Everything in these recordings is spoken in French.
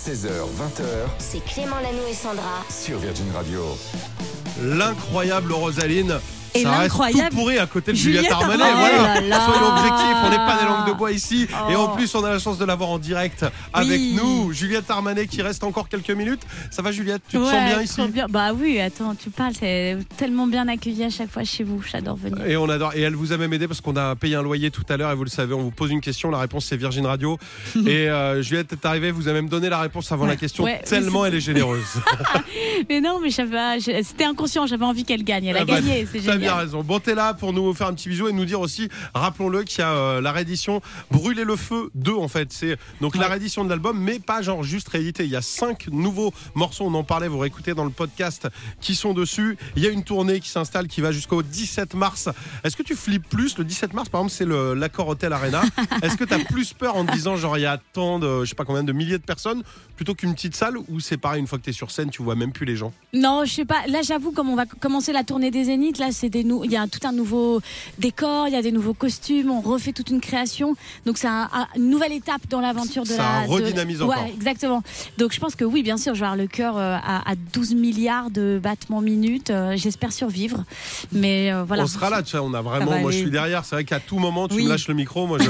16h, 20h C'est Clément Lanou et Sandra. sur Virgin Radio. L'incroyable Rosaline. Et ça reste tout pourri à côté de Juliette, Armanet. Voilà. Oh là là. Soyons objectifs, on n'est pas des langues de bois ici. Et en Oh. plus, on a la chance de l'avoir en direct avec Oui. nous. Juliette Armanet qui reste encore quelques minutes. Ça va Juliette? Tu te Ouais, sens bien ici? bien. Bah oui, attends, tu parles, c'est tellement bien accueilli à chaque fois chez vous. J'adore venir. Et on adore. Et elle vous a même aidé parce qu'on a payé un loyer tout à l'heure et vous le savez, on vous pose une question. La réponse c'est Virgin Radio. et euh, Juliette est arrivée, vous a même donné la réponse avant la question. Ouais, tellement elle est généreuse. Mais non, mais c'était inconscient, j'avais envie qu'elle gagne. Elle a Ah bah, gagné, c'est T'as bien raison. Bon, t'es là pour nous faire un petit bisou et nous dire aussi, rappelons-le, qu'il y a euh, la réédition Brûler le feu 2 en fait. C'est donc la réédition de l'album, mais pas genre juste réédité. Il y a cinq nouveaux morceaux, on en parlait, vous réécoutez dans le podcast qui sont dessus. Il y a une tournée qui s'installe qui va jusqu'au 17 mars. Est-ce que tu flippes plus Le 17 mars, par exemple, c'est l'accord Hotel Arena. Est-ce que t'as plus peur en te disant, genre, il y a tant de, je sais pas combien de milliers de personnes, plutôt qu'une petite salle ou c'est pareil, une fois que t'es sur scène, tu vois même plus les gens? Non, je sais pas. Là, j'avoue, comme on va commencer la tournée des Zéniths, là, c'est des nou- il y a tout un nouveau décor, il y a des nouveaux costumes, on refait toute une création. Donc, c'est un- un- une nouvelle étape dans l'aventure de Ça la. de- redynamise encore. Ouais, exactement. Donc, je pense que oui, bien sûr, je vais avoir le cœur euh, à, à 12 milliards de battements minutes. Euh, J'espère survivre. Mais euh, voilà. On sera là, tu sais, on a vraiment. moi, je suis derrière. C'est vrai qu'à tout moment, tu Oui. me lâches le micro. Moi, je,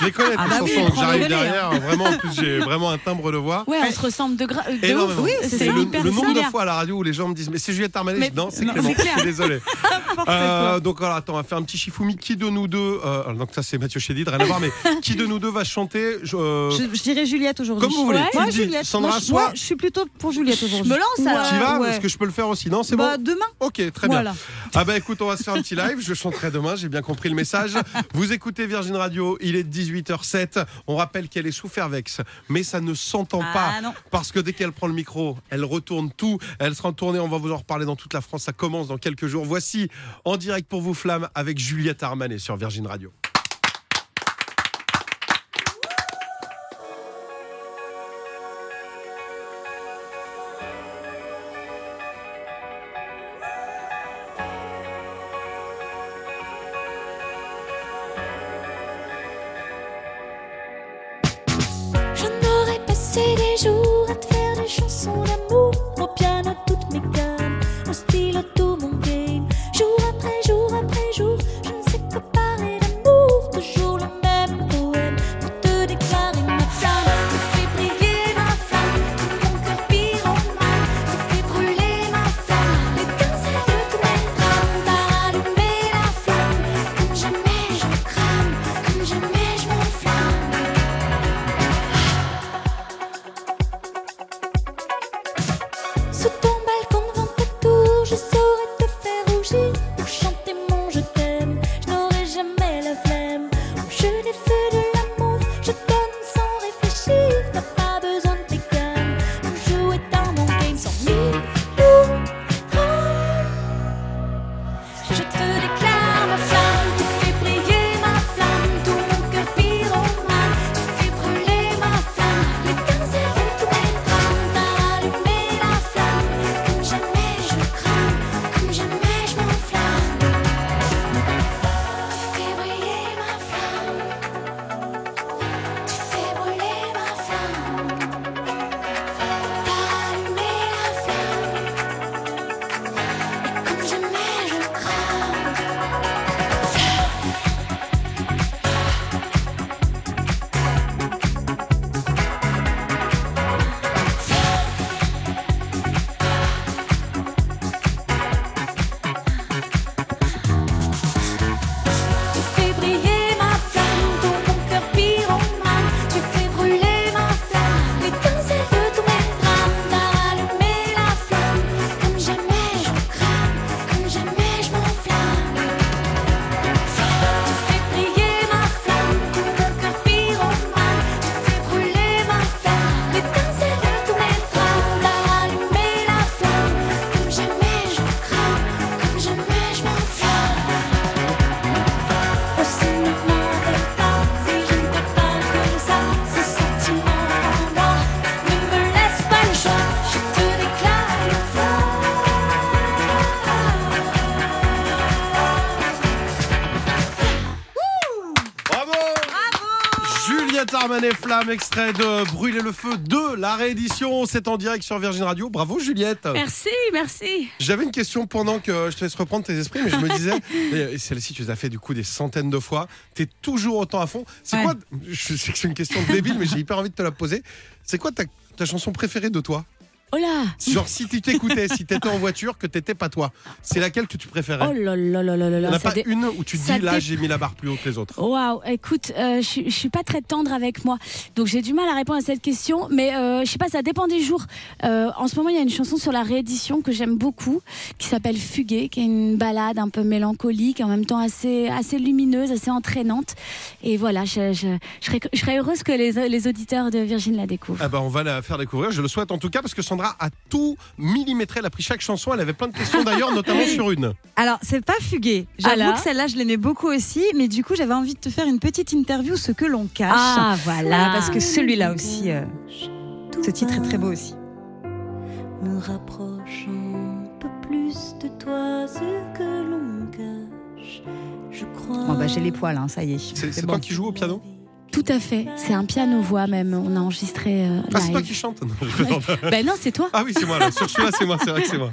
je les connais, Ah tes bah oui, J'arrive derrière. Vraiment, en plus, j'ai vraiment un timbre de voix. Ouais, on se ressemble de, gra- de ouf. Oui, c'est le, le nombre de fois à la radio où les gens me disent Mais c'est Juliette Armanet Mais- Je dis, Non, c'est Clément. Je suis désolé. N'importe Euh, quoi. donc, alors, attends, on va faire un petit Shifumi. Qui de nous deux euh, Donc, ça, c'est Mathieu Chédid, rien à voir, mais qui de nous deux va chanter je- euh, Je, je dirais Juliette aujourd'hui. Comme vous voulez. Tu Moi, dis, Juliette. Sandra, moi, je, soit- moi, je suis plutôt pour Juliette aujourd'hui. Je me lance, alors. Tu y vas ouais. Parce que je peux le faire aussi. Non, c'est Bah, bon demain. Ok, très bien. Ah bah écoute, on va se faire un petit live. Je chanterai demain, j'ai bien compris le message. Vous écoutez Virgin Radio, il est 18h07. On rappelle qu'elle est sous Fairvex, mais ça ne s'entend Ah, pas. non. Parce que dès qu'elle prend le micro, elle retourne tout. Elle sera en tournée, on va vous en reparler dans toute la France. Ça commence dans quelques jours. Voici en direct pour vous, Flamme, avec Juliette Armanet sur Virgin Radio. 有什么？Extrait de Brûler le feu 2, la réédition. C'est en direct sur Virgin Radio. Bravo Juliette. Merci, merci. J'avais une question pendant que je te laisse reprendre tes esprits, mais je me disais, et celle-ci, tu les as fait du coup des centaines de fois. T'es toujours autant à fond. C'est Ouais. quoi Je sais que c'est une question débile, mais j'ai hyper envie de te la poser. C'est quoi ta, ta chanson préférée de toi? Oh là Genre si tu t'écoutais, si t'étais en voiture, que t'étais pas toi, c'est laquelle que tu préférais? Oh là là là là là là. a pas dé- une où tu te dis là j'ai mis la barre plus haut que les autres. Waouh, écoute, euh, je suis- pas très tendre avec moi, donc j'ai du mal à répondre à cette question. Mais euh, je sais pas, ça dépend des jours. Euh, en ce moment, il y a une chanson sur la réédition que j'aime beaucoup, qui s'appelle Fuguer, qui est une balade un peu mélancolique, en même temps assez assez lumineuse, assez entraînante. Et voilà, je, je, je serais, je serais heureuse que les, les auditeurs de Virgin la découvrent. Ah bah on va la faire découvrir, je le souhaite en tout cas parce que Sandra a tout millimétré, elle a pris chaque chanson, elle avait plein de questions d'ailleurs, notamment sur une. Alors, c'est pas fugué. J'avoue Alors que celle-là, je l'aimais beaucoup aussi, mais du coup, j'avais envie de te faire une petite interview, ce que l'on cache. Ah, voilà. parce que celui-là aussi, euh, ce titre est très beau aussi. Me rapproche un peu plus de toi, ce que l'on cache. Je crois. Bon, bah, j'ai les poils, hein, ça y est. C'est c'est bon. toi qui joues au piano? Tout à fait. C'est un piano-voix même. On a enregistré euh, Ah c'est toi live. qui chante Non. Ben non, c'est toi. Ah oui c'est moi là, sur celui-là c'est moi, c'est vrai que c'est moi.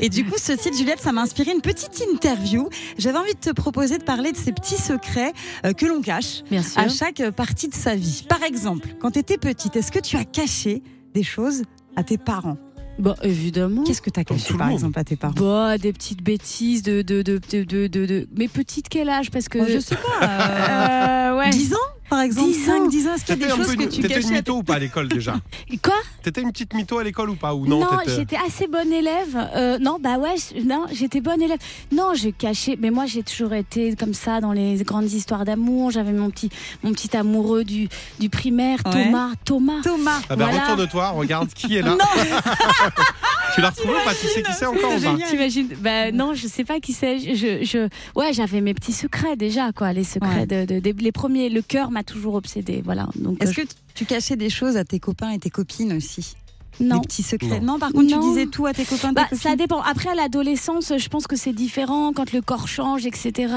Et du coup, ce titre, Juliette, ça m'a inspiré une petite interview. J'avais envie de te proposer de parler de ces petits secrets euh, que l'on cache Bien sûr. à chaque euh, partie de sa vie. Par exemple, quand tu étais petite, est-ce que tu as caché des choses à tes parents? Bon, évidemment. Qu'est-ce que tu as Comme caché, par monde. exemple, à tes parents? Bah, des petites bêtises de de de de de, de, de- mais petites quel âge? Parce que Je sais pas. euh, Euh, ouais. 10 ans, par exemple 10 ans. 5, 10 ans, est-ce qu'il y a des un choses peu que une, tu t'étais une cachais mytho ou pas à l'école déjà Quoi? T'étais une petite mytho à l'école ou pas ou non, Non, j'étais assez bonne élève. Euh, non, bah ouais, je- non, j'étais bonne élève. Non, j'ai caché. Mais moi, j'ai toujours été comme ça dans les grandes histoires d'amour. J'avais mon petit mon petit amoureux du du primaire, Ouais. Thomas. Thomas. Thomas. Ah bah Voilà. retourne-toi, regarde qui est là. tu l'as retrouvé ou pas? Tu sais qui c'est encore ou pas? T'imagines Bah non, je sais pas qui c'est. Je, je, ouais, j'avais mes petits secrets déjà, quoi. Les secrets de, de- des- les premiers. Le cœur m'a toujours obsédé, voilà. Donc Est-ce euh, que tu cachais des choses à tes copains et tes copines aussi? Non. Des petits secrets Non. Non, par contre, Non. tu disais tout à tes copains, Bah, ça dépend. Après, à l'adolescence, je pense que c'est différent quand le corps change, etc.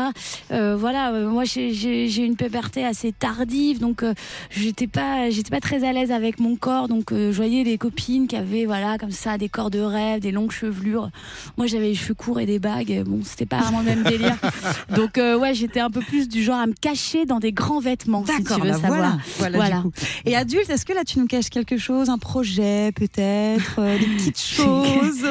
Euh, voilà, euh, moi, j'ai- une puberté assez tardive, donc euh, j'étais pas, j'étais pas très à l'aise avec mon corps. Donc, euh, je voyais des copines qui avaient, voilà, comme ça, des corps de rêve, des longues chevelures. Moi, j'avais les cheveux courts et des bagues. Bon, c'était pas vraiment le même délire. Donc, euh, ouais, j'étais un peu plus du genre à me cacher dans des grands vêtements, si tu veux bah savoir. voilà. Voilà, Voilà. du coup. Et adulte, est-ce que là tu nous caches quelque chose, un projet peut-être, euh, des petites choses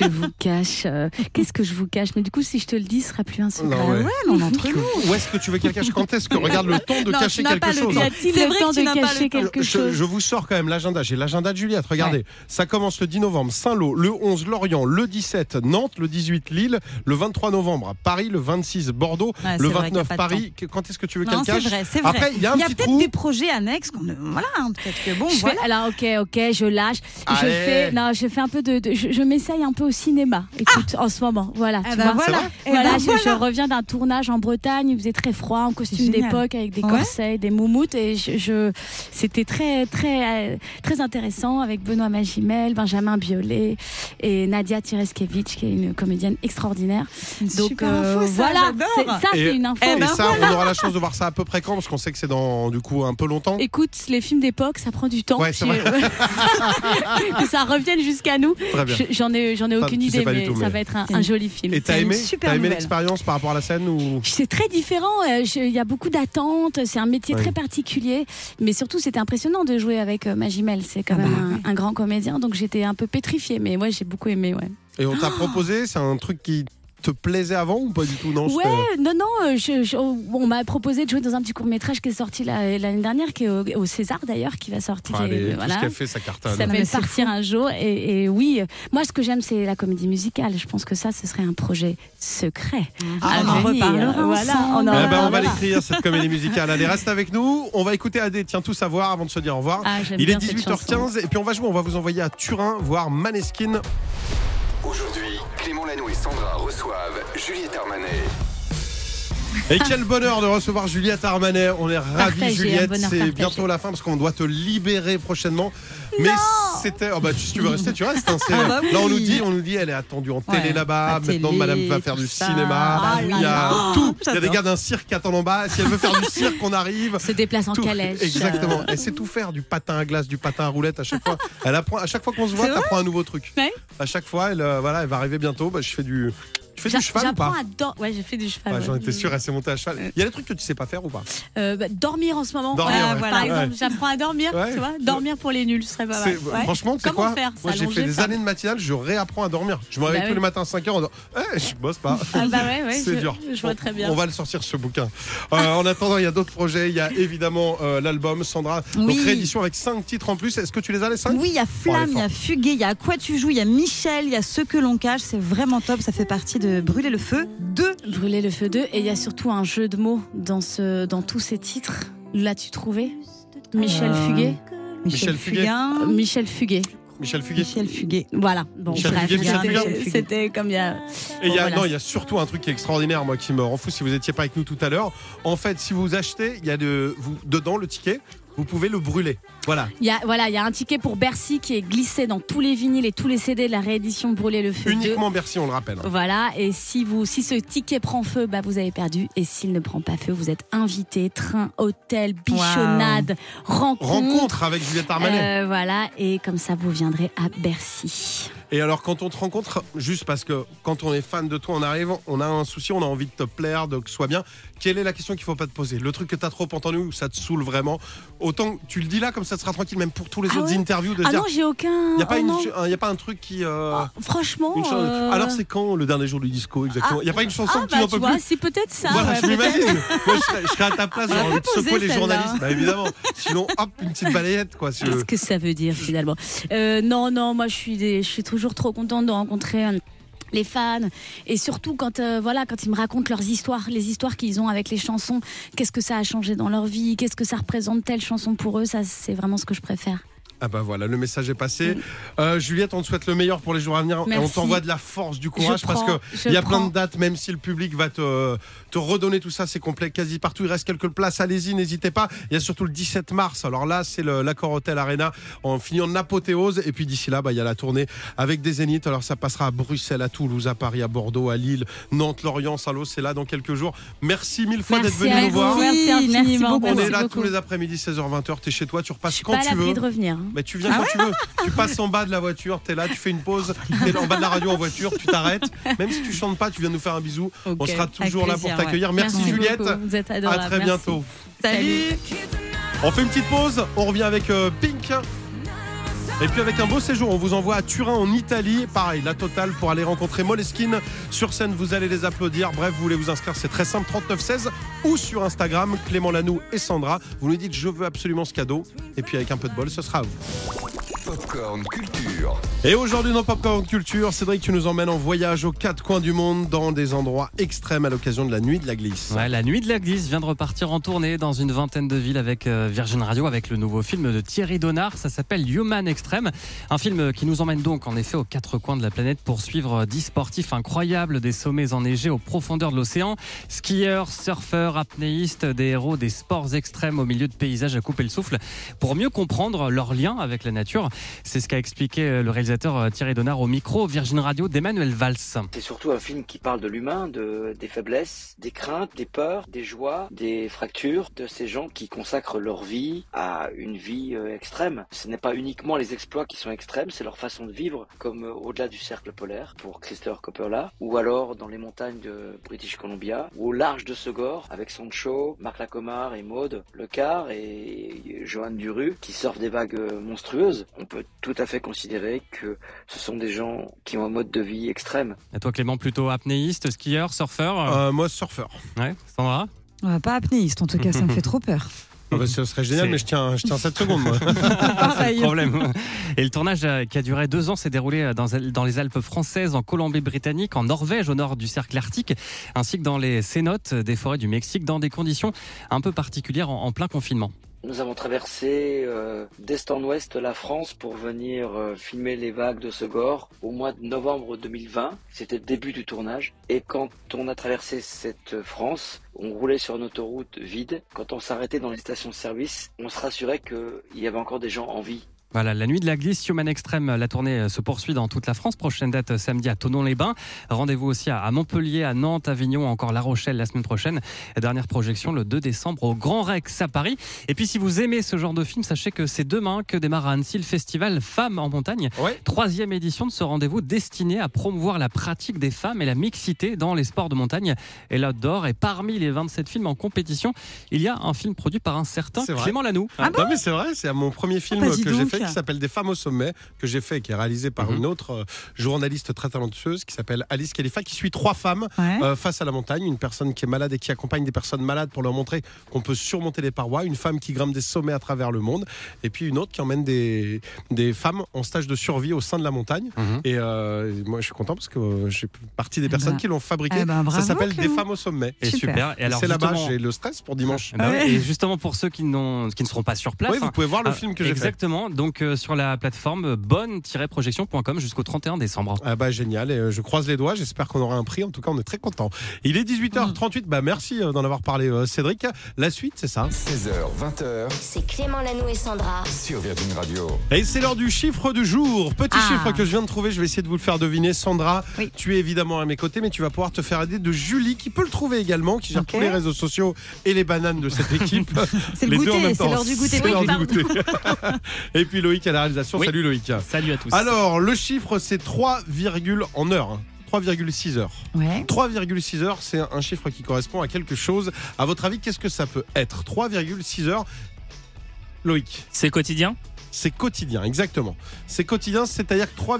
Je vous cache. euh, Qu'est-ce que je vous cache? Mais du coup, si je te le dis, ce sera plus un secret. Non, ouais. Ouais, mais on est entre nous. Où est-ce que tu veux qu'elle cache? Quand est-ce que? Regarde le temps de Non, cacher quelque pas chose C'est le vrai temps que tu de pas cacher quelque chose je vous sors quand même l'agenda. J'ai l'agenda de Juliette. Regardez, ça commence le 10 novembre, Saint-Lô, le 11, Lorient, le 17, Nantes, le 18, Lille, le 23 novembre, Paris, le 26, Bordeaux, Ouais, le c'est vrai qu'il y a 29, pas de Paris. Quand est-ce que tu veux Non, qu'elle c'est cache? vrai, c'est vrai. Après, il y a peut-être des projets annexes voilà, hein, peut-être que bon, voilà. alors ok ok je lâche je Allez. fais non je fais un peu de, de- je, je m'essaye un peu au cinéma écoute en ce moment voilà Eh tu ben vois voilà. Eh Voilà, ben je, voilà. je reviens d'un tournage en Bretagne, il faisait très froid, en costume génial. d'époque avec des Ouais. corsets, des moumoutes et je, je- c'était très très euh, très intéressant avec Benoît Magimel, Benjamin Biolay et Nadia Tireskevich qui est une comédienne extraordinaire. Une Donc super euh, info, ça, voilà, c'est- ça Et- c'est une info. Eh Et ben ça, on aura la chance de voir ça à peu près quand Parce qu'on sait que c'est dans du coup un peu longtemps. Écoute, les films d'époque, ça prend du temps. Ouais, c'est Puis, euh, que ça revienne jusqu'à nous. J'en ai, j'en ai aucune tu idée, mais tout, ça mais- va être un, joli film. Et t'as aimé, super t'as aimé l'expérience par rapport à la scène ou C'est très différent. euh, Il y a beaucoup d'attentes. C'est un métier Ouais. très particulier. Mais surtout, c'était impressionnant de jouer avec euh, Magimel. C'est quand Ah même bah un, ouais. un grand comédien. Donc j'étais un peu pétrifiée. Mais moi, j'ai beaucoup aimé. Ouais, Et on t'a proposé, c'est un truc qui te plaisait avant ou pas du tout? Non, ouais non, non. euh, je- je- on m'a proposé de jouer dans un petit court métrage qui est sorti la- l'année dernière, qui est au, au César d'ailleurs, qui va sortir. Ah, tout voilà. ce fait, ça cartonne. Ça c'est Partir un jour. Et, et oui, moi, ce que j'aime, c'est la comédie musicale. Je pense que ça, ce serait un projet secret. Ah, on en reparlera Voilà, ensemble. on en Eh ben, on va l'écrire cette comédie musicale. Allez, reste avec nous. On va écouter AD, tiens tout savoir avant de se dire au revoir. Ah, Il est bien cette chanson. 18h15 et puis on va jouer, on va vous envoyer à Turin voir Maneskin. Aujourd'hui, Lanoux et Sandra reçoivent Juliette Armanet. Et quel bonheur de recevoir Juliette Armanet. On est ravis, Partagé, Juliette. C'est bientôt la fin parce qu'on doit te libérer prochainement. Mais c'était. Oh bah, si tu veux rester, tu restes. hein. Ah bah oui. Là, on nous dit, on nous dit, elle est attendue en télé là-bas. Maintenant, télé, madame va faire du ça. cinéma. Ah Il y a là. tout. Il y a des gars d'un cirque qui attendent en bas. Si elle veut faire du cirque, on arrive. Se déplace en Tout. calèche. Exactement. Elle sait tout faire, du patin à glace, du patin à roulette à chaque fois. Elle apprend, à chaque fois qu'on se voit, C'est t'apprends un nouveau truc. Ouais. À chaque fois, elle, euh, voilà, elle va arriver bientôt. Bah, je fais du. Tu fais du cheval ou J'apprends pas à. Ouais, j'ai fait du cheval. Ouais. J'en étais sûr, elle s'est montée à cheval. Il y a des trucs que tu sais pas faire ou pas Euh, bah, dormir en ce moment. Dormir, Ouais, ouais. Par exemple, j'apprends à dormir. Tu vois, dormir pour les nuls, ce serait pas mal. Franchement, tu sais quoi faire Moi, j'ai fait des années de matinale, je réapprends à dormir. Je me réveille Bah tous les matins à 5 heures en disant Eh, je bosse pas. Ah bah C'est dur. Je vois On- très bien. On va le sortir ce bouquin. Euh, en attendant, il y a d'autres projets. Il y a évidemment euh, l'album Sandra. Donc réédition avec 5 titres en plus. Est-ce que tu les as les 5 Oui, il y a Flamme, il y a Fugué, il y a À quoi tu joues, il y a Michel, il y a Ce que l'on cache. C'est vraiment top. Ça fait partie de Brûler le feu 2. Brûler le feu 2 et il y a surtout un jeu de mots dans, ce, dans tous ces titres. L'as-tu trouvé Michel Euh, Fuguet Michel Fuguet. Fugain. Michel Fuguet. Michel Fuguet. Michel Fuguet. Voilà. Bon, Michel bref, Fuguet, Michel c'était- comme il y a. Et il y a, Voilà. non, il y a surtout un truc qui est extraordinaire, moi, qui me rend fou si vous n'étiez pas avec nous tout à l'heure. En fait, si vous achetez, il y a de, vous, dedans le ticket, vous pouvez le brûler. Voilà. Il y a, voilà, il y a un ticket pour Bercy qui est glissé dans tous les vinyles et tous les CD de la réédition Brûler le feu 2. Uniquement Bercy, on le rappelle. Voilà, et si, vous, si ce ticket prend feu, bah vous avez perdu. Et s'il ne prend pas feu, vous êtes invité. Train, hôtel, bichonnade, rencontre. Rencontre avec Juliette Armanet. Euh, voilà, et comme ça, vous viendrez à Bercy. Et alors, quand on te rencontre, juste parce que quand on est fan de toi, on arrive, on a un souci, on a envie de te plaire, de que ce soit bien. Quelle est la question qu'il faut pas te poser? Le truc que tu as trop entendu ou ça te saoule vraiment? Autant tu le dis là, comme ça te sera tranquille, même pour tous les Ah autres ouais? interviews, de Ah dire. non, j'ai aucun. Il n'y a, pas oh un- y a pas un truc qui. euh, Ah, franchement. une chose- euh, Alors, c'est quand le dernier jour du disco exactement? Il n'y a pas une chanson ah, que tu bah, n'en tu peux vois, plus? c'est peut-être ça. Voilà, ouais, je m'imagine. Moi, je serais, je serais à ta place, j'aurais envie de posé secouer les journalistes. Bah, évidemment. Sinon, hop, une petite balayette, quoi. si Qu'est-ce que ça veut dire finalement? Euh, Non, non, moi je suis, des- je suis toujours trop contente de rencontrer euh, les fans et surtout quand euh, voilà quand ils me racontent leurs histoires, les histoires qu'ils ont avec les chansons, qu'est-ce que ça a changé dans leur vie, qu'est-ce que ça représente telle chanson pour eux, ça c'est vraiment ce que je préfère. Ah bah voilà, le message est passé. Euh, Juliette, on te souhaite le meilleur pour les jours à venir. Et on t'envoie de la force, du courage, Je parce prends, que je il y a plein de dates, même si le public va te, te redonner tout ça, c'est complet quasi partout. Il reste quelques places, allez-y, n'hésitez pas. Il y a surtout le 17 mars. Alors là, c'est l'accord Hotel Arena en finit en apothéose. Et puis d'ici là, bah, il y a la tournée avec des zéniths. Alors ça passera à Bruxelles, à Toulouse, à Paris, à Bordeaux, à Lille, Nantes, Lorient, Saint-Lô. C'est là dans quelques jours. Merci mille fois d'être venu nous voir. merci beaucoup. On est là beaucoup. tous les après-midi, 16h-20h. T'es chez toi, tu Je repasses suis quand pas tu veux. de revenir. hein. Mais tu viens quand tu veux. Tu passes en bas de la voiture, t'es là, tu fais une pause, t'es en bas de la radio en voiture, tu t'arrêtes. Même si tu chantes pas, tu viens nous faire un bisou. On sera toujours là pour t'accueillir. Merci, Juliette. beaucoup, Vous êtes À très merci. bientôt. Salut. On fait une petite pause. On revient avec euh, Pink. Et puis avec un beau séjour, on vous envoie à Turin en Italie. Pareil, la totale pour aller rencontrer Moleskine. Sur scène, vous allez les applaudir. Bref, vous voulez vous inscrire, c'est très simple, 3916 ou sur Instagram, Clément Lanoux et Sandra. Vous nous dites je veux absolument ce cadeau. Et puis avec un peu de bol, ce sera à vous. Popcorn Culture. Et aujourd'hui dans Popcorn Culture, Cédric, tu nous emmènes en voyage aux quatre coins du monde dans des endroits extrêmes à l'occasion de la nuit de la glisse. Ouais, la nuit de la glisse vient de repartir en tournée dans une vingtaine de villes avec euh, Virgin Radio, avec le nouveau film de Thierry Donard. Ça s'appelle Human Extreme. Un film qui nous emmène donc en effet aux quatre coins de la planète pour suivre 10 sportifs incroyables des sommets enneigés aux profondeurs de l'océan. Skieurs, surfeurs, apnéistes, des héros des sports extrêmes au milieu de paysages à couper le souffle. Pour mieux comprendre leur lien avec la nature, c'est ce qu'a expliqué euh, le réalisateur euh, Thierry Donard au micro Virgin Radio d'Emmanuel Valls. C'est surtout un film qui parle de l'humain, de, des faiblesses, des craintes, des peurs, des joies, des fractures de ces gens qui consacrent leur vie à une vie euh, extrême. Ce n'est pas uniquement les exploits qui sont extrêmes, c'est leur façon de vivre, comme au-delà du cercle polaire pour Christopher Coppola, ou alors dans les montagnes de British Columbia, ou au large de Segor avec Sancho, Marc Lacomar et Maude Lecar et Johan Duru qui surfent des vagues monstrueuses. On peut tout à fait considérer que ce sont des gens qui ont un mode de vie extrême. Et toi Clément, plutôt apnéiste, skieur, surfeur Euh, moi, surfeur. Ouais, Sandra Ouais, pas apnéiste, en tout cas, ça me fait trop peur. Ah bah, ce serait génial, mais je tiens, je tiens 7 secondes. Moi. Pas de problème. Et le tournage euh, qui a duré deux ans s'est déroulé euh, dans, dans les Alpes françaises, en Colombie-Britannique, en Norvège, au nord du cercle arctique, ainsi que dans les cénotes des forêts du Mexique, dans des conditions un peu particulières en, en plein confinement. Nous avons traversé euh, d'est en ouest la France pour venir euh, filmer les vagues de Segor au mois de novembre 2020. C'était le début du tournage. Et quand on a traversé cette France, on roulait sur une autoroute vide. Quand on s'arrêtait dans les stations-service, on se rassurait qu'il y avait encore des gens en vie. Voilà, la nuit de la glisse, Human Extreme, la tournée euh, se poursuit dans toute la France. Prochaine date euh, samedi à Tonon-les-Bains. Rendez-vous aussi à Montpellier, à Nantes, Avignon, encore La Rochelle la semaine prochaine. Dernière projection le 2 décembre au Grand Rex à Paris. Et puis si vous aimez ce genre de film, sachez que c'est demain que démarre à Annecy le festival Femmes en montagne. Ouais. Troisième édition de ce rendez-vous destiné à promouvoir la pratique des femmes et la mixité dans les sports de montagne et l'outdoor. Et parmi les 27 films en compétition, il y a un film produit par un certain. Clément Lanoux. Ah non mais c'est vrai, c'est mon premier film bah que j'ai fait qui s'appelle Des femmes au sommet, que j'ai fait, qui est réalisé par Mhm. une autre euh, journaliste très talentueuse qui s'appelle Alice Khalifa, qui suit trois femmes Ouais. euh, face à la montagne, une personne qui est malade et qui accompagne des personnes malades pour leur montrer qu'on peut surmonter les parois, une femme qui grimpe des sommets à travers le monde, et puis une autre qui emmène des, des femmes en stage de survie au sein de la montagne. Mhm. Et euh, moi je suis content parce que euh, j'ai partie des personnes ben, qui l'ont fabriqué. bravo, Ça s'appelle Des femmes au sommet. Et Super. super. Et alors c'est là-bas, j'ai le stress pour dimanche. Eh ben Ouais. Et justement pour ceux qui, qui ne seront pas sur place. Oui, vous pouvez voir le ah, film que j'ai fait. Exactement. Donc euh, sur la plateforme bonne-projection.com jusqu'au 31 décembre. Ah bah génial, et euh, je croise les doigts, j'espère qu'on aura un prix, en tout cas on est très content. Il est 18h38, bah merci euh, d'en avoir parlé Cédric. La suite c'est ça. 16h, 20h C'est Clément Lanoux et Sandra. sur Virgin Radio. Et c'est l'heure du chiffre du jour. Petit Ah. chiffre que je viens de trouver, je vais essayer de vous le faire deviner. Sandra, Oui. tu es évidemment à mes côtés, mais tu vas pouvoir te faire aider de Julie qui peut le trouver également, qui gère tous les réseaux sociaux et les bananes de cette équipe. C'est le goûter, c'est l'heure du goûter. C'est Oui, l'heure du goûter. et puis Loïc à la réalisation. Oui. Salut Loïc. Salut à tous. Alors, le chiffre c'est 3, en heure. hein. 3,6 heures. Ouais. 3,6 heures, c'est un chiffre qui correspond à quelque chose. À votre avis, qu'est-ce que ça peut être? 3,6 heures. Loïc, c'est quotidien? C'est quotidien, exactement. C'est quotidien, c'est-à-dire que 3,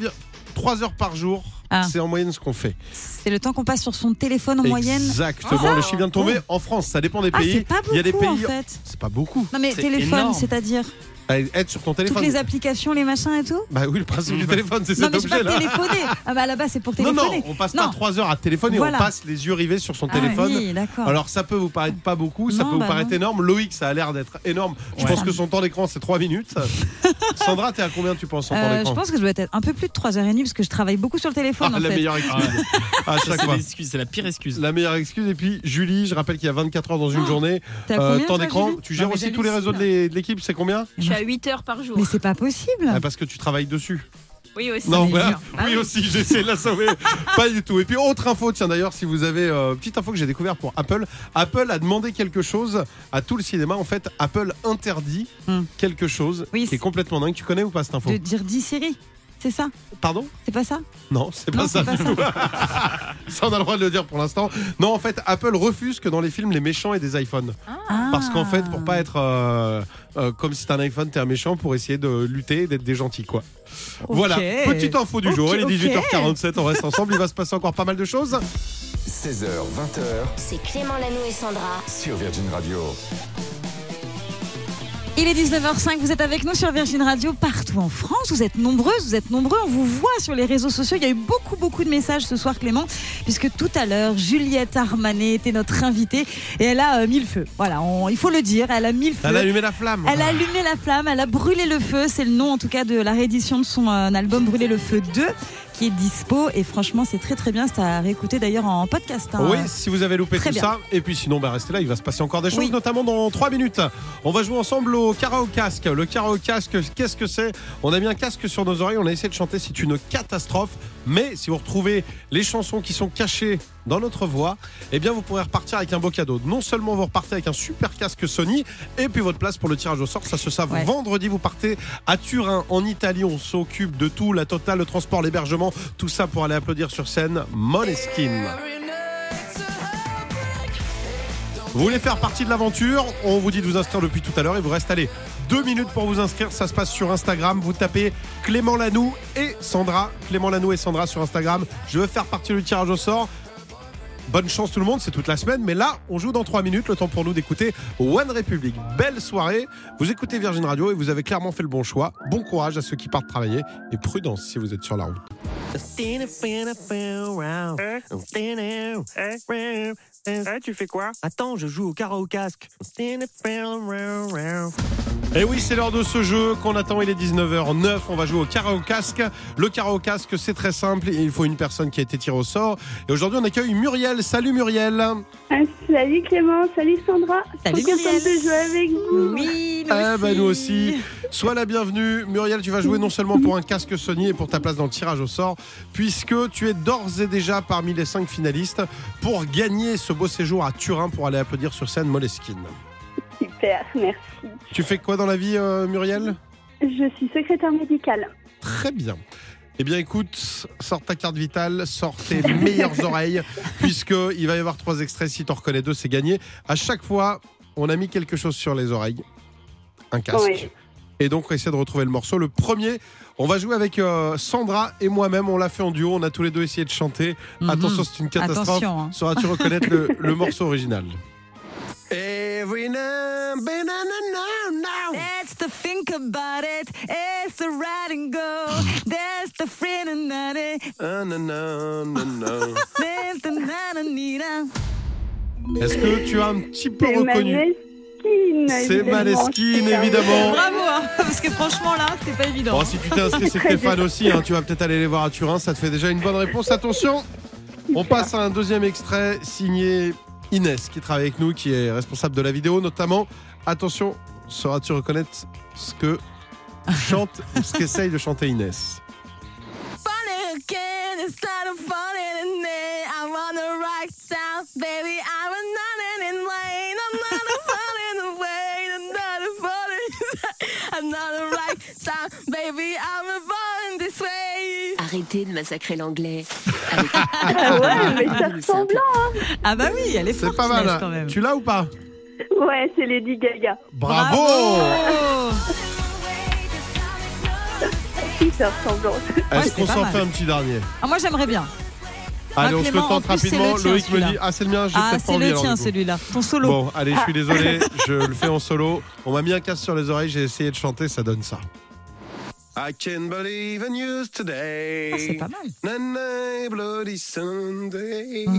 3 heures par jour, Ah. c'est en moyenne ce qu'on fait. C'est le temps qu'on passe sur son téléphone en moyenne? Exactement, Ah. le chiffre vient de tomber en France. Ça dépend des Ah, pays. c'est pas beaucoup Il y a des pays. en fait. C'est pas beaucoup. Non mais téléphone, c'est-à-dire Être sur ton toutes téléphone. les applications, les machins et tout Bah oui, le principe du téléphone, c'est Non cet mais je pas objet-là. téléphoner. Ah bah là-bas c'est pour Non, téléphoner. non, on passe pas Non. 3 heures à téléphoner, Voilà. on passe les yeux rivés sur son Ah téléphone. oui, d'accord. Alors ça peut vous paraître pas beaucoup, ça Non, peut vous bah paraître non. énorme. Loïc, ça a l'air d'être énorme. Je Ouais. pense que son temps d'écran c'est 3 minutes. Sandra, t'es à combien tu penses en temps Euh, d'écran je pense que je dois être un peu plus de 3h30 parce que je travaille beaucoup sur le téléphone Ah, en la fait. meilleure excuse. Ah à chaque c'est fois. l'excuse, c'est la pire excuse. La meilleure excuse. Et puis Julie, je rappelle qu'il y a 24 heures dans une journée. T'es à Euh, combien, temps d'écran. Tu gères Non, aussi tous les réseaux de l'équipe, c'est combien Je suis à 8 heures par jour. Mais c'est pas possible. Ah, Parce que tu travailles dessus. Oui, aussi. Non, voilà. Ah oui aussi, j'essaie de la sauver. pas du tout. Et puis autre info, tiens d'ailleurs, si vous avez euh, petite info que j'ai découvert pour Apple, Apple a demandé quelque chose à tout le cinéma. En fait, Apple interdit Hmm. quelque chose Oui, qui est c'est- complètement dingue. Tu connais ou pas cette info? De dire 10 séries. C'est ça Pardon? C'est pas ça? Non, c'est pas ça du pas tout. ça, on a le droit de le dire pour l'instant. Non, en fait, Apple refuse que dans les films les méchants aient des iPhones. Parce qu'en fait, pour pas être euh, euh, comme si t'as un iPhone, t'es un méchant pour essayer de lutter et d'être des gentils, quoi. Voilà, petite info du jour. Il est ok. 18h47, on reste ensemble. Il va se passer encore pas mal de choses. 16h, 20h C'est Clément Lanoux et Sandra. sur Virgin Radio. Il est 19h05, vous êtes avec nous sur Virgin Radio partout en France. Vous êtes nombreuses, vous êtes nombreux, on vous voit sur les réseaux sociaux. Il y a eu beaucoup, beaucoup de messages ce soir, Clément, puisque tout à l'heure, Juliette Armanet était notre invitée et elle a euh, mis le feu. Voilà, on- il faut le dire, elle a mis le feu. Elle a allumé la flamme. Elle a allumé la flamme, elle a brûlé le feu. C'est le nom en tout cas de la réédition de son euh, album Brûler le feu 2 qui est dispo. Et franchement, c'est très très bien. C'est à réécouter d'ailleurs en podcast. hein. Oui, si vous avez loupé Très tout bien. ça. Et puis sinon, bah, restez là, il va se passer encore des choses, Oui. notamment dans 3 minutes. On va jouer ensemble au karaoke casque. Le karaoke casque, qu'est-ce que c'est? On a mis un casque sur nos oreilles, on a essayé de chanter, c'est une catastrophe. Mais si vous retrouvez les chansons qui sont cachées dans notre voix, eh bien vous pourrez repartir avec un beau cadeau. Non seulement vous repartez avec un super casque Sony, et puis votre place pour le tirage au sort, ça se savent Ouais. vendredi. Vous partez à Turin, en Italie, on s'occupe de tout, la totale, le transport, l'hébergement, tout ça pour aller applaudir sur scène Måneskin. Vous voulez faire partie de l'aventure? On vous dit de vous inscrire depuis tout à l'heure. Il vous reste allez deux minutes pour vous inscrire. Ça se passe sur Instagram. Vous tapez Clément Lanoux et Sandra. Clément Lanoux et Sandra sur Instagram. Je veux faire partie du tirage au sort. Bonne chance tout le monde, c'est toute la semaine. Mais là, on joue dans trois minutes. Le temps pour nous d'écouter One Republic. Belle soirée. Vous écoutez Virgin Radio et vous avez clairement fait le bon choix. Bon courage à ceux qui partent travailler et prudence si vous êtes sur la route. Eh, tu fais quoi? Attends, je joue au karaoke casque. Et oui, c'est l'heure de ce jeu qu'on attend. Il est 19h09. On va jouer au karaoke casque. Le karaoke casque, c'est très simple. Il faut une personne qui a été tirée au sort. Et aujourd'hui, on accueille Muriel. Salut Muriel. Ah, salut Clément, salut Sandra. Salut Muriel. de jouer avec vous. Oui, nous Ah aussi. bah nous aussi. Sois la bienvenue. Muriel, tu vas jouer non seulement pour un casque Sony et pour ta place dans le tirage au sort, puisque tu es d'ores et déjà parmi les cinq finalistes pour gagner ce beau séjour à Turin pour aller applaudir sur scène Moleskine. Super, merci. Tu fais quoi dans la vie, euh, Muriel? Je suis secrétaire médicale. Très bien. Eh bien écoute, sors ta carte vitale, sors tes meilleures oreilles, puisqu'il va y avoir trois extraits. Si tu en reconnais deux, c'est gagné. À chaque fois, on a mis quelque chose sur les oreilles. Un casque. Oui. Et donc, on va essayer de retrouver le morceau. Le premier, on va jouer avec euh, Sandra et moi-même. On l'a fait en duo. On a tous les deux essayé de chanter. Mhm. Attention, c'est une catastrophe. Hein. Sauras-tu reconnaître le, le morceau original Every now, now. Think about it. It's the and go. The friend and it. Est-ce que tu as un petit peu C'est reconnu Maneskin. C'est. Maneskin, évidemment. Bravo, hein, parce que franchement là, c'était pas évident. Bon, si tu t'es inscrit, c'est que t'es fan aussi. hein. Tu vas peut-être aller les voir à Turin. Ça te fait déjà une bonne réponse. Attention, on passe à un deuxième extrait signé Inès, qui travaille avec nous, qui est responsable de la vidéo notamment. Attention, sauras-tu reconnaître ce que chante, ou ce qu'essaye de chanter Inès? Funny again, it's Arrêtez de massacrer l'anglais. Avec- Ah ouais, mais ça ressemble. hein. Ah bah oui, elle est C'est forte pas mal. Hein. quand même. Tu l'as ou pas? Ouais, c'est Lady Gaga. Bravo, Bravo Super. Est-ce c'est qu'on s'en fait un petit dernier? Ah, Moi j'aimerais bien. Allez, on se le tente rapidement. le tien, Loïc me dit Ah, c'est le mien, j'ai Ah, peut-être pas c'est envie. le alors, tien celui-là. Ton solo. Bon, allez, je suis désolé, je le fais en solo. On m'a mis un casque sur les oreilles, j'ai essayé de chanter, ça donne ça. I can believe in you today. Ah, c'est pas mal. Na-na, bloody Sunday. Ouais.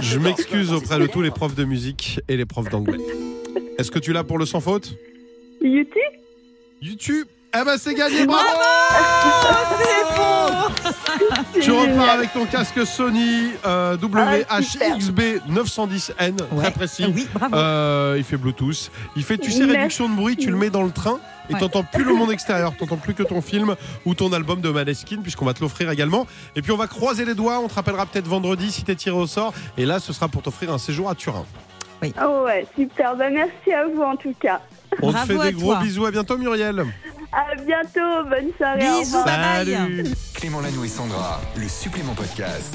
Je m'excuse auprès de tous les profs de musique et les profs d'anglais. Est-ce que tu l'as pour le sans faute? YouTube? YouTube Eh ben c'est gagné, bravo Tu génial. repars avec ton casque Sony euh, Ah, super. WHXB 910N, très précis. Ah oui, bravo. Euh, il fait Bluetooth. Il fait, tu sais, Merci. réduction de bruit, tu le mets dans le train et Ouais. t'entends plus le monde extérieur, t'entends plus que ton film ou ton album de Maneskin, puisqu'on va te l'offrir également. Et puis on va croiser les doigts, on te rappellera peut-être vendredi si t'es tiré au sort. Et là, ce sera pour t'offrir un séjour à Turin. Oh ouais, super. Bah, merci à vous en tout cas. On Bravo te fait des gros toi. bisous, à bientôt Muriel. À bientôt, bonne soirée. Bisous, bye bye. Clément Lanoux et Sandra, le supplément podcast.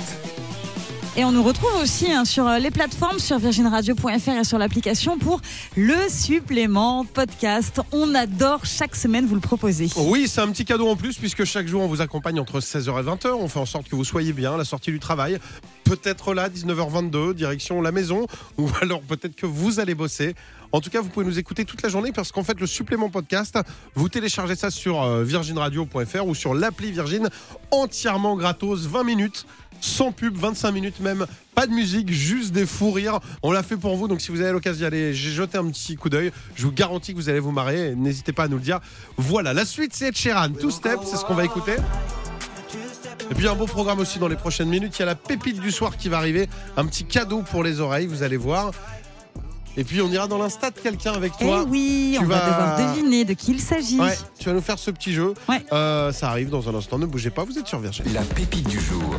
Et on nous retrouve aussi hein, sur euh, les plateformes, sur virginradio.fr et sur l'application pour le supplément podcast. On adore chaque semaine vous le proposer. Oui, c'est un petit cadeau en plus puisque chaque jour on vous accompagne entre 16h et 20h. On fait en sorte que vous soyez bien à la sortie du travail. Peut-être là, 19h22, direction la maison. Ou alors peut-être que vous allez bosser. En tout cas, vous pouvez nous écouter toute la journée parce qu'en fait, le supplément podcast, vous téléchargez ça sur euh, virginradio.fr ou sur l'appli Virgin entièrement gratos, 20 minutes. Sans pub, 25 minutes même, pas de musique, juste des fous rires. On l'a fait pour vous, donc si vous avez l'occasion d'y aller, jeté un petit coup d'œil. Je vous garantis que vous allez vous marrer. N'hésitez pas à nous le dire. Voilà, la suite c'est Sheeran, Two Step, c'est ce qu'on va écouter. Et puis un beau programme aussi dans les prochaines minutes. Il y a la pépite du soir qui va arriver, un petit cadeau pour les oreilles, vous allez voir. Et puis on ira dans l'insta de quelqu'un avec Eh toi. oui, tu on va vas- devoir deviner de qui il s'agit. Ouais, tu vas nous faire ce petit jeu. Ouais. Euh, ça arrive dans un instant. Ne bougez pas, vous êtes sur Virgin. La pépite du jour.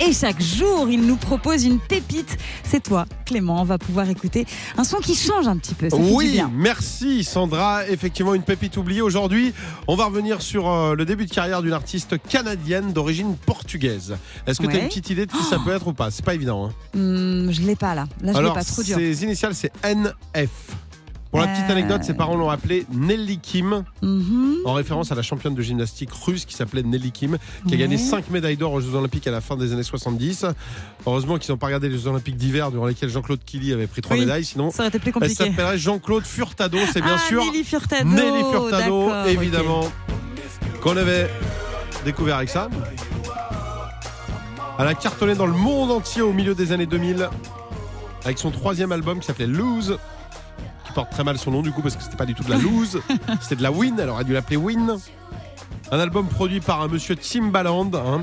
Et chaque jour, il nous propose une pépite. C'est toi, Clément, on va pouvoir écouter un son qui change un petit peu. Ça Oui, bien. merci Sandra. Effectivement, une pépite oubliée. Aujourd'hui, on va revenir sur euh, le début de carrière d'une artiste canadienne d'origine portugaise. Est-ce que tu as une petite idée de qui ça peut être ou pas? C'est pas évident. hein. Hum, je l'ai pas là. Là, je l'ai pas trop dur. ses initiales, c'est NF. Pour la petite Euh. anecdote, ses parents l'ont appelée Nelly Kim, Mhm. en référence à la championne de gymnastique russe qui s'appelait Nelly Kim, qui a gagné 5 médailles d'or aux Jeux Olympiques à la fin des années 70. Heureusement qu'ils n'ont pas regardé les Jeux Olympiques d'hiver durant lesquels Jean-Claude Killy avait pris 3 Oui. médailles, sinon Ça aurait été plus elle compliqué. s'appellerait Jean-Claude Furtado, c'est bien ah, sûr Nelly Furtado. Nelly Furtado, évidemment. qu'on avait découvert avec ça. Elle a cartonné dans le monde entier au milieu des années 2000 avec son troisième album qui s'appelait Lose, porte très mal son nom du coup parce que c'était pas du tout de la lose, c'était de la win, elle aurait dû l'appeler Win. Un album produit par un monsieur Timbaland, hein,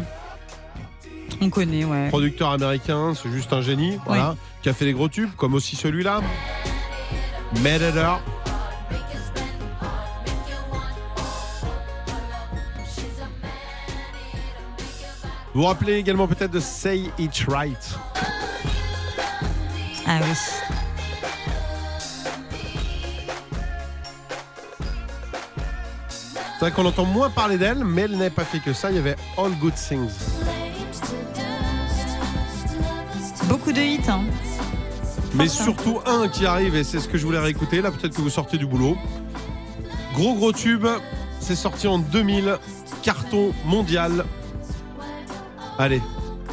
On connaît, ouais. producteur américain, c'est juste un génie, voilà, qui a fait des gros tubes, comme aussi celui-là. Up. Vous vous rappelez également peut-être de Say It Right. Ah oui. C'est vrai qu'on entend moins parler d'elle, mais elle n'a pas fait que ça. Il y avait All Good Things. Beaucoup de hits. Hein. Mais surtout un qui arrive, et c'est ce que je voulais réécouter. Là, peut-être que vous sortez du boulot. Gros gros tube, c'est sorti en 2000, carton mondial. Allez,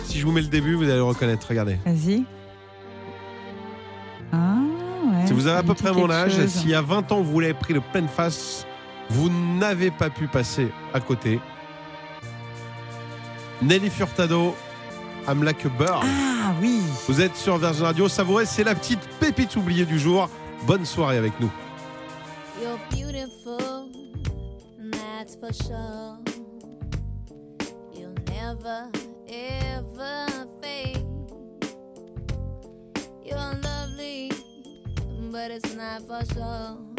si je vous mets le début, vous allez le reconnaître. Regardez. Vas-y. Ah, ouais. Si vous avez à peu près mon âge, chose. s'il y a 20 ans vous l'avez pris de pleine face, vous n'avez pas pu passer à côté. Nelly Furtado, I'm Like a Bird. Ah oui. Vous êtes sur Virgin Radio, savourez, c'est la petite pépite oubliée du jour. Bonne soirée avec nous. You're beautiful, that's for sure. You'll never, ever fade. You're lovely, but it's not for sure.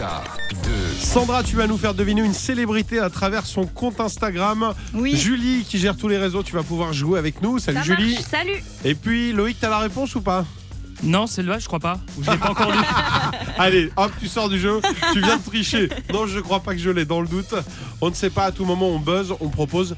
Star 2. Sandra, tu vas nous faire deviner une célébrité à travers son compte Instagram. Oui. Julie, qui gère tous les réseaux, tu vas pouvoir jouer avec nous. Salut Ça Julie. marche. Salut. Et puis Loïc, t'as la réponse ou pas? Non, celle-là, je crois pas. Ou je l'ai pas encore lu. Allez, hop, tu sors du jeu. Tu viens de tricher. Non, je crois pas que je l'ai dans le doute. On ne sait pas, à tout moment, on buzz, on propose.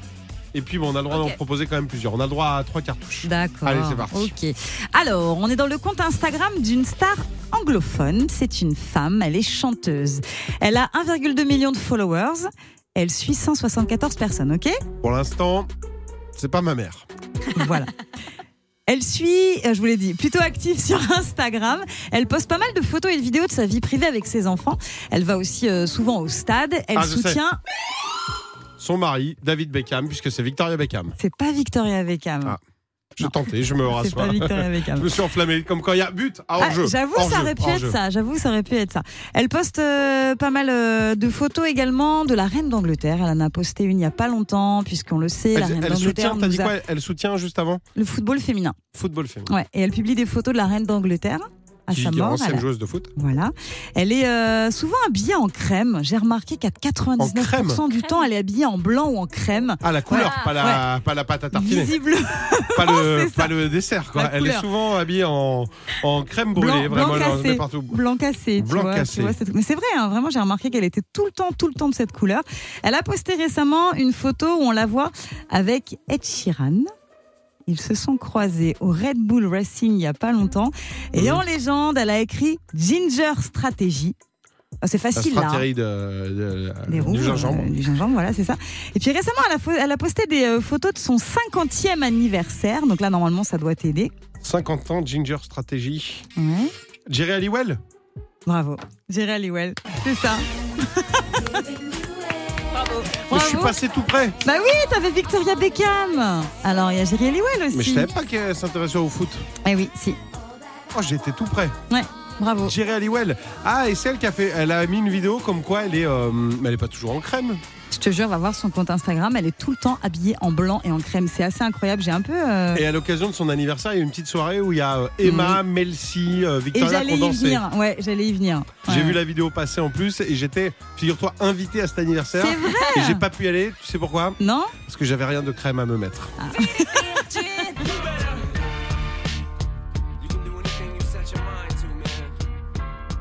Et puis, bon, on a le droit d'en Ok. proposer quand même plusieurs. On a le droit à trois cartouches. D'accord. Allez, c'est parti. Ok. Alors, on est dans le compte Instagram d'une star anglophone. C'est une femme, elle est chanteuse. Elle a 1,2 million de followers. Elle suit 174 personnes, ok? Pour l'instant, c'est pas ma mère. Voilà. Elle suit, euh, je vous l'ai dit, plutôt active sur Instagram. Elle poste pas mal de photos et de vidéos de sa vie privée avec ses enfants. Elle va aussi euh, souvent au stade. Elle Ah, je sais. Son mari, David Beckham, puisque c'est Victoria Beckham. C'est pas Victoria Beckham. Ah, Je tentais, je me rassois. pas Victoria Beckham. Je me suis enflammé, comme quand il y a but à Ah, hors-jeu. J'avoue, ça aurait pu être ça. J'avoue, ça aurait pu être ça. Elle poste euh, pas mal euh, de photos également de la reine d'Angleterre. Elle en a posté une il y a pas longtemps, puisqu'on le sait, la Elle, reine elle d'Angleterre soutient, t'as dit a- quoi? Elle soutient juste avant? Le football féminin. Football féminin. Ouais, et elle publie des photos de la reine d'Angleterre à Qui sa mort. ancienne Elle joueuse de foot. Voilà. Elle est euh, souvent habillée en crème. J'ai remarqué qu'à 99% crème? du temps, elle est habillée en blanc ou en crème. Ah, la couleur, Ouais. pas, la, pas la pâte à tartiner. Visible. Pas le, pas dessert, quoi. La Elle est souvent habillée en, en crème brûlée, Blanc, vraiment, blanc cassé. partout. Blanc cassé. Blanc vois, cassé. vois, Mais c'est vrai, hein, vraiment, j'ai remarqué qu'elle était tout le temps, tout le temps de cette couleur. Elle a posté récemment une photo où on la voit avec Ed Sheeran. Ils se sont croisés au Red Bull Racing il y a pas longtemps. Et en légende, elle a écrit Ginger Strategy. Ah, c'est La facile là. hein. stratégie de, de- Des roues, du gingembre. euh, du gingembre, voilà, c'est ça. Et puis récemment, elle a, fo- elle a posté des euh, photos de son 50e anniversaire. Donc là, normalement, ça doit t'aider. 50 ans, Ginger Strategy. Ouais. Jerry Halliwell? Bravo. Jerry Halliwell. C'est ça. Mais je suis passé tout près. Bah oui, t'avais Victoria Beckham. Alors, il y a Jerry Halliwell aussi. Mais je savais pas qu'elle s'intéressait au foot. Eh oui, si. Oh, j'étais tout près. Ouais, bravo. Jerry Halliwell. Ah, et celle qui a fait. Elle a mis une vidéo comme quoi elle est. euh, mais elle est pas toujours en crème. Je te jure, va voir son compte Instagram. Elle est tout le temps habillée en blanc et en crème. C'est assez incroyable. J'ai un peu. euh, Et à l'occasion de son anniversaire, il y a une petite soirée où il y a euh, Emma, Melcy, Et Victoria qui j'allais y venir. Ouais, j'allais y venir. J'ai vu la vidéo passer en plus et j'étais, figure-toi, invité à cet anniversaire. C'est vrai Et j'ai pas pu y aller. Tu sais pourquoi? Non? Parce que j'avais rien de crème à me mettre.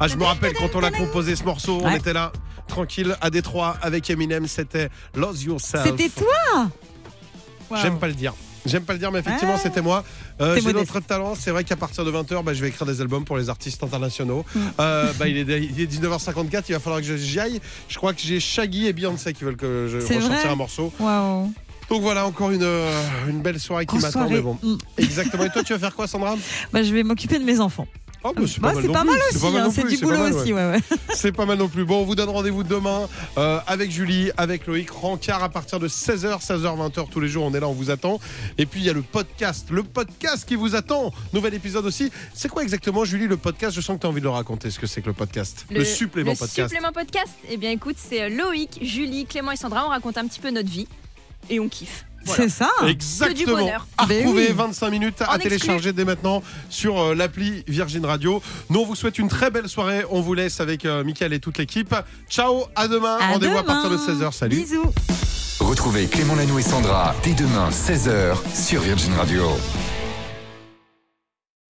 Ah, je me rappelle quand on a composé ce morceau, on Ouais. était là, tranquille, à Détroit, avec Eminem, c'était Lose Yourself. C'était toi J'aime pas le dire. J'aime pas le dire, mais effectivement, Ouais. c'était moi. Euh, J'ai d'autres talents. C'est vrai qu'à partir de 20h, bah, je vais écrire des albums pour les artistes internationaux. Mm. Euh, bah, il, est, il est 19h54, il va falloir que je- j'y aille. Je crois que j'ai Shaggy et Beyoncé qui veulent que je ressortir un morceau. Waouh. Donc voilà, encore une, euh, une belle soirée qui m'attend. bon, Mm. exactement. Et toi, tu vas faire quoi, Sandra? Bah, je vais m'occuper de mes enfants. Oh, bah, c'est Bah, pas mal c'est non pas plus. mal C'est aussi, hein, c'est du boulot mal, aussi, ouais. ouais, ouais. C'est pas mal non plus. Bon, on vous donne rendez-vous demain euh, avec Julie, avec Loïc, Rancard à partir de 16h, 16h, 20h tous les jours. On est là, on vous attend. Et puis il y a le podcast, le podcast qui vous attend. Nouvel épisode aussi. C'est quoi exactement, Julie, le podcast? Je sens que tu as envie de le raconter, ce que c'est que le podcast. Le, supplément le podcast. supplément podcast, eh bien écoute, c'est euh, Loïc, Julie, Clément et Sandra. On raconte un petit peu notre vie et on kiffe. Voilà. C'est ça Que du Exactement. À Ben retrouver oui. 25 minutes à En télécharger dès maintenant sur euh, l'appli Virgin Radio. Nous, on vous souhaite une très belle soirée. On vous laisse avec euh, Mickaël et toute l'équipe. Ciao, à demain. À Rendez-vous à partir de 16h. Salut. Bisous. Retrouvez Clément Lanoux et Sandra dès demain 16h sur Virgin Radio.